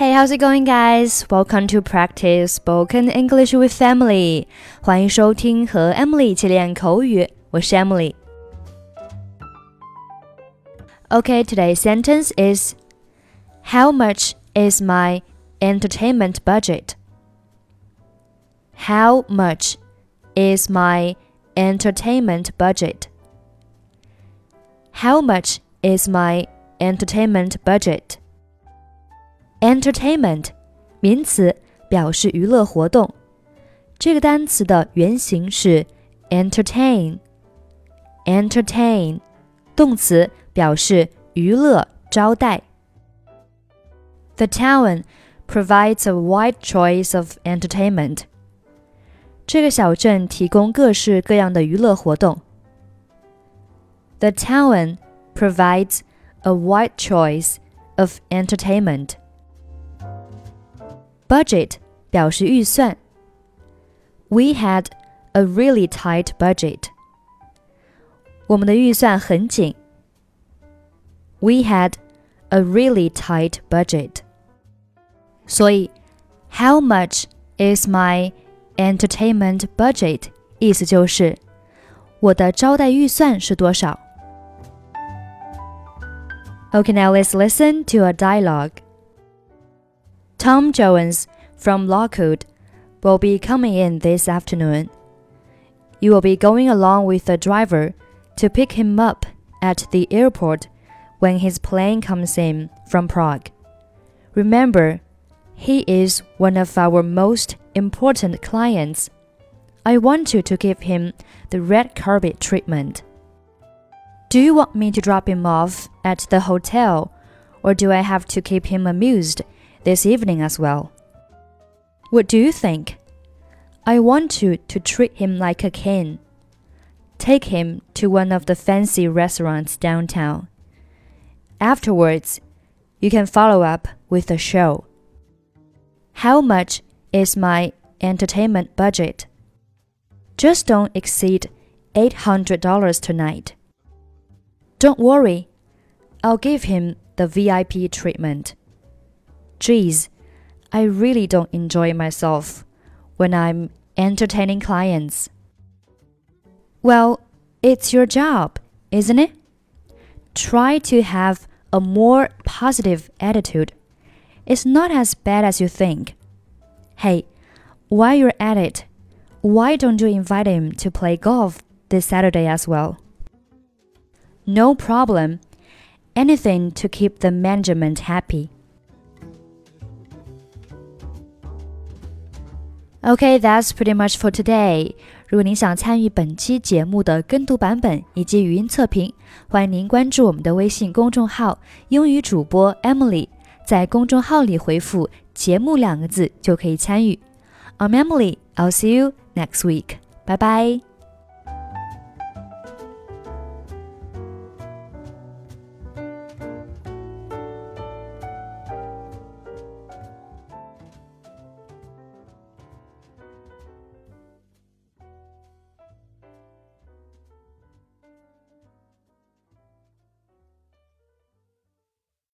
Hey, how's it going, guys? Welcome to practice spoken English with Emily. 欢迎收听和 Emily 一起练口语，我是 today's sentence is How much is my entertainment budget? How much is my entertainment budget? How much is my entertainment budget? Entertainment 名词表示娱乐活动，这个单词的原型是 entertain。entertain 动词表示娱乐、招待。The town provides a wide choice of entertainment。这个小镇提供各式各样的娱乐活动。The town provides a wide choice of entertainment. Budget 表示预算。We had a really tight budget. 我们的预算很紧。We had a really tight budget. 所以，How much is my entertainment budget？意思就是我的招待预算是多少。Okay, now let's listen to a dialogue. Tom Jones from Lockwood will be coming in this afternoon. You will be going along with the driver to pick him up at the airport when his plane comes in from Prague. Remember, he is one of our most important clients. I want you to give him the red carpet treatment. Do you want me to drop him off at the hotel, or do I have to keep him amused this evening as well. What do you think? I want you to treat him like a king. Take him to one of the fancy restaurants downtown. Afterwards, you can follow up with a show. How much is my entertainment budget? Just don't exceed $800 tonight. Don't worry, I'll give him the VIP treatment. Geez, I really don't enjoy myself when I'm entertaining clients. Well, it's your job, isn't it? Try to have a more positive attitude. It's not as bad as you think. Hey, while you're at it, why don't you invite him to play golf this Saturday as well? No problem. Anything to keep the management happy. Okay, that's pretty much for today. 如果您想参与本期节目的跟读版本以及语音测评，欢迎您关注我们的微信公众号“英语主播 Emily”。在公众号里回复“节目”两个字就可以参与。I'm Emily. I'll see you next week. 拜拜。